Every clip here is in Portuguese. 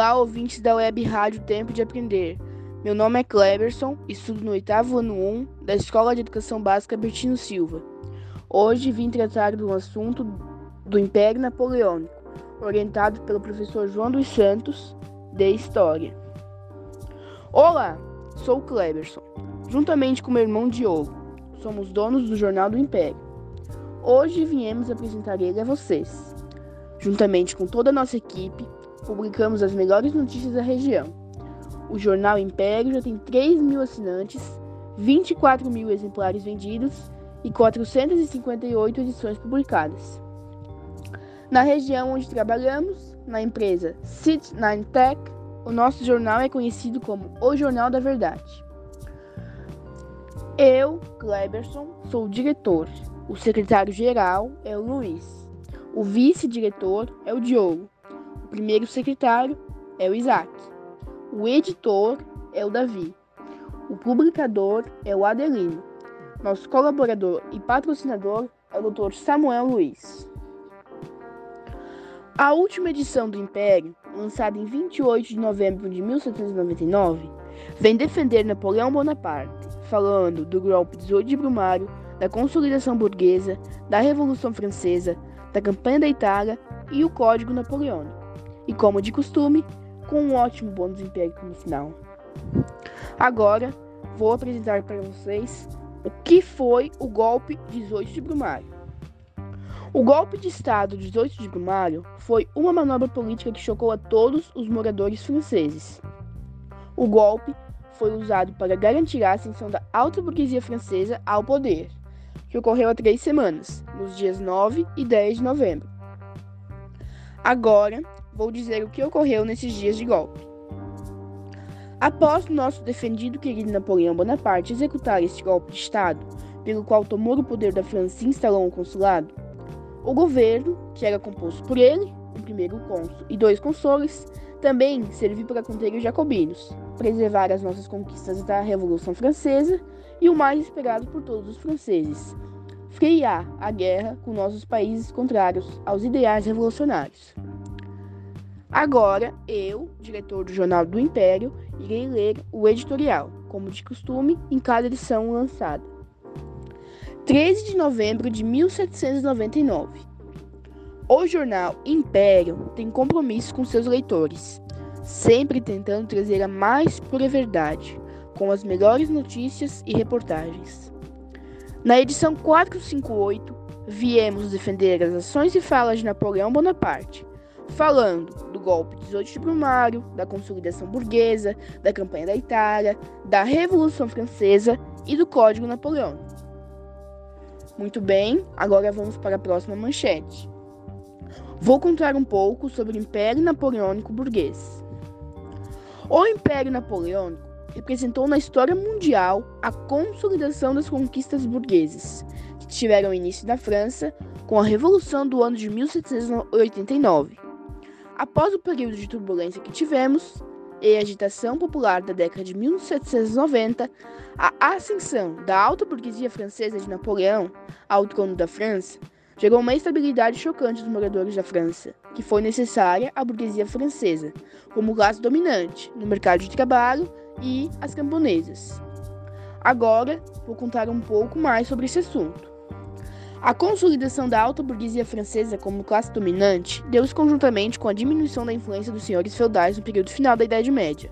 Olá, ouvintes da Web Rádio Tempo de Aprender. Meu nome é Cleberson, estudo no oitavo ano 1 da Escola de Educação Básica Bertino Silva. Hoje vim tratar do assunto do Império Napoleônico, orientado pelo professor João dos Santos, de História. Olá, sou Cleberson, juntamente com meu irmão Diogo. Somos donos do Jornal do Império. Hoje viemos apresentar ele a vocês. Juntamente com toda a nossa equipe, publicamos as melhores notícias da região. O jornal Império já tem 3 mil assinantes, 24 mil exemplares vendidos e 458 edições publicadas. Na região onde trabalhamos, na empresa Cit9 Tech, o nosso jornal é conhecido como o Jornal da Verdade. Eu, Kleberson, sou o diretor. O secretário-geral é o Luiz. O vice-diretor é o Diogo primeiro secretário é o Isaac. O editor é o Davi. O publicador é o Adelino. Nosso colaborador e patrocinador é o Dr. Samuel Luiz. A última edição do Império, lançada em 28 de novembro de 1799, vem defender Napoleão Bonaparte, falando do golpe 18 de Brumário, da consolidação burguesa, da Revolução Francesa, da campanha da Itália e o Código Napoleônico e, como de costume, com um ótimo bônus empírico no final. Agora, vou apresentar para vocês o que foi o golpe 18 de Brumário. O golpe de Estado 18 de Brumário foi uma manobra política que chocou a todos os moradores franceses. O golpe foi usado para garantir a ascensão da alta burguesia francesa ao poder, que ocorreu há três semanas, nos dias 9 e 10 de novembro. Agora, vou dizer o que ocorreu nesses dias de golpe. Após nosso defendido querido Napoleão Bonaparte executar este golpe de Estado, pelo qual tomou o poder da França e instalou um consulado, o governo, que era composto por ele, o primeiro cônsul e dois consoles, também serviu para conter os jacobinos, preservar as nossas conquistas da Revolução Francesa e o mais esperado por todos os franceses, frear a guerra com nossos países contrários aos ideais revolucionários. Agora, eu, diretor do Jornal do Império, irei ler o editorial, como de costume, em cada edição lançada. 13 de novembro de 1799. O jornal Império tem compromisso com seus leitores, sempre tentando trazer a mais pura verdade, com as melhores notícias e reportagens. Na edição 458, viemos defender as ações e falas de Napoleão Bonaparte, falando do golpe 18 de Brumário, da consolidação burguesa, da campanha da Itália, da Revolução Francesa e do Código Napoleônico. Muito bem, agora vamos para a próxima manchete. Vou contar um pouco sobre o Império Napoleônico Burguês. O Império Napoleônico representou na história mundial a consolidação das conquistas burguesas, que tiveram início na França com a Revolução do ano de 1789 Após o período de turbulência que tivemos e agitação popular da década de 1790, a ascensão da alta burguesia francesa de Napoleão ao trono da França gerou uma estabilidade chocante dos moradores da França, que foi necessária à burguesia francesa, como classe dominante no mercado de trabalho e as camponesas. Agora, vou contar um pouco mais sobre esse assunto. A consolidação da alta burguesia francesa como classe dominante deu-se conjuntamente com a diminuição da influência dos senhores feudais no período final da Idade Média.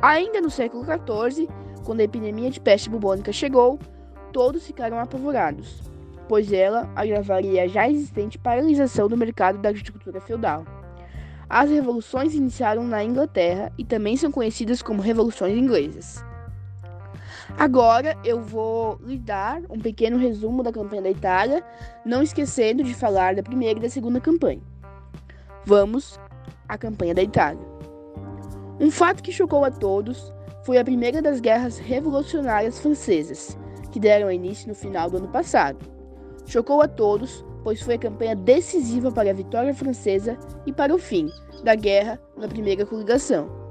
Ainda no século XIV, quando a epidemia de peste bubônica chegou, todos ficaram apavorados, pois ela agravaria a já existente paralisação do mercado da agricultura feudal. As revoluções iniciaram na Inglaterra e também são conhecidas como revoluções inglesas. Agora eu vou lhe dar um pequeno resumo da campanha da Itália, não esquecendo de falar da primeira e da segunda campanha. Vamos à campanha da Itália. Um fato que chocou a todos foi a primeira das guerras revolucionárias francesas, que deram início no final do ano passado. Chocou a todos, pois foi a campanha decisiva para a vitória francesa e para o fim da guerra na primeira coligação.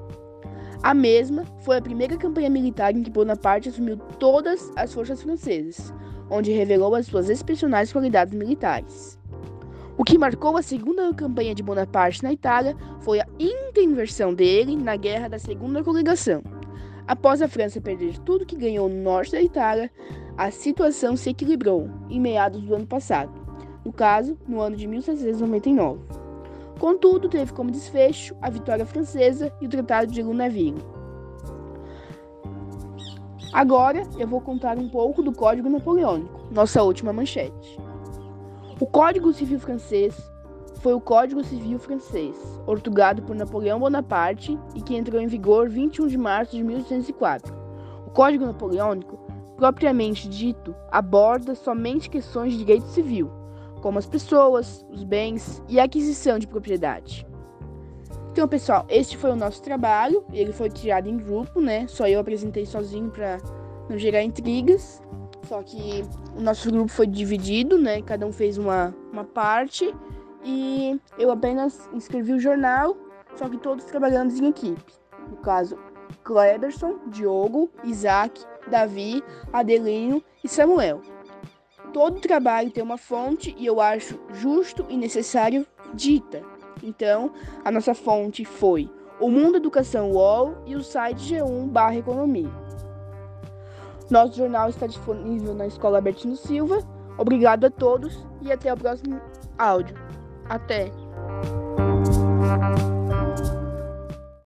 A mesma foi a primeira campanha militar em que Bonaparte assumiu todas as forças francesas, onde revelou as suas excepcionais qualidades militares. O que marcou a segunda campanha de Bonaparte na Itália foi a intervenção dele na Guerra da Segunda Coligação. Após a França perder tudo que ganhou no norte da Itália, a situação se equilibrou em meados do ano passado, no caso, no ano de 1799. Contudo, teve como desfecho a vitória francesa e o Tratado de Lunéville. Agora eu vou contar um pouco do Código Napoleônico, nossa última manchete. O Código Civil francês foi o Código Civil francês, ortogado por Napoleão Bonaparte e que entrou em vigor 21 de março de 1804. O Código Napoleônico, propriamente dito, aborda somente questões de direito civil, como as pessoas, os bens e a aquisição de propriedade. Então, pessoal, este foi o nosso trabalho. Ele foi tirado em grupo, né? Só eu apresentei sozinho para não gerar intrigas. Só que o nosso grupo foi dividido, né? Cada um fez uma, uma parte. E eu apenas escrevi o jornal, só que todos trabalhando em equipe. No caso, Cleberson, Diogo, Isaac, Davi, Adelinho e Samuel. Todo trabalho tem uma fonte e eu acho justo e necessário dita. Então, a nossa fonte foi o Mundo Educação UOL e o site G1 barra Economia. Nosso jornal está disponível na Escola Albertino Silva. Obrigado a todos e até o próximo áudio. Até!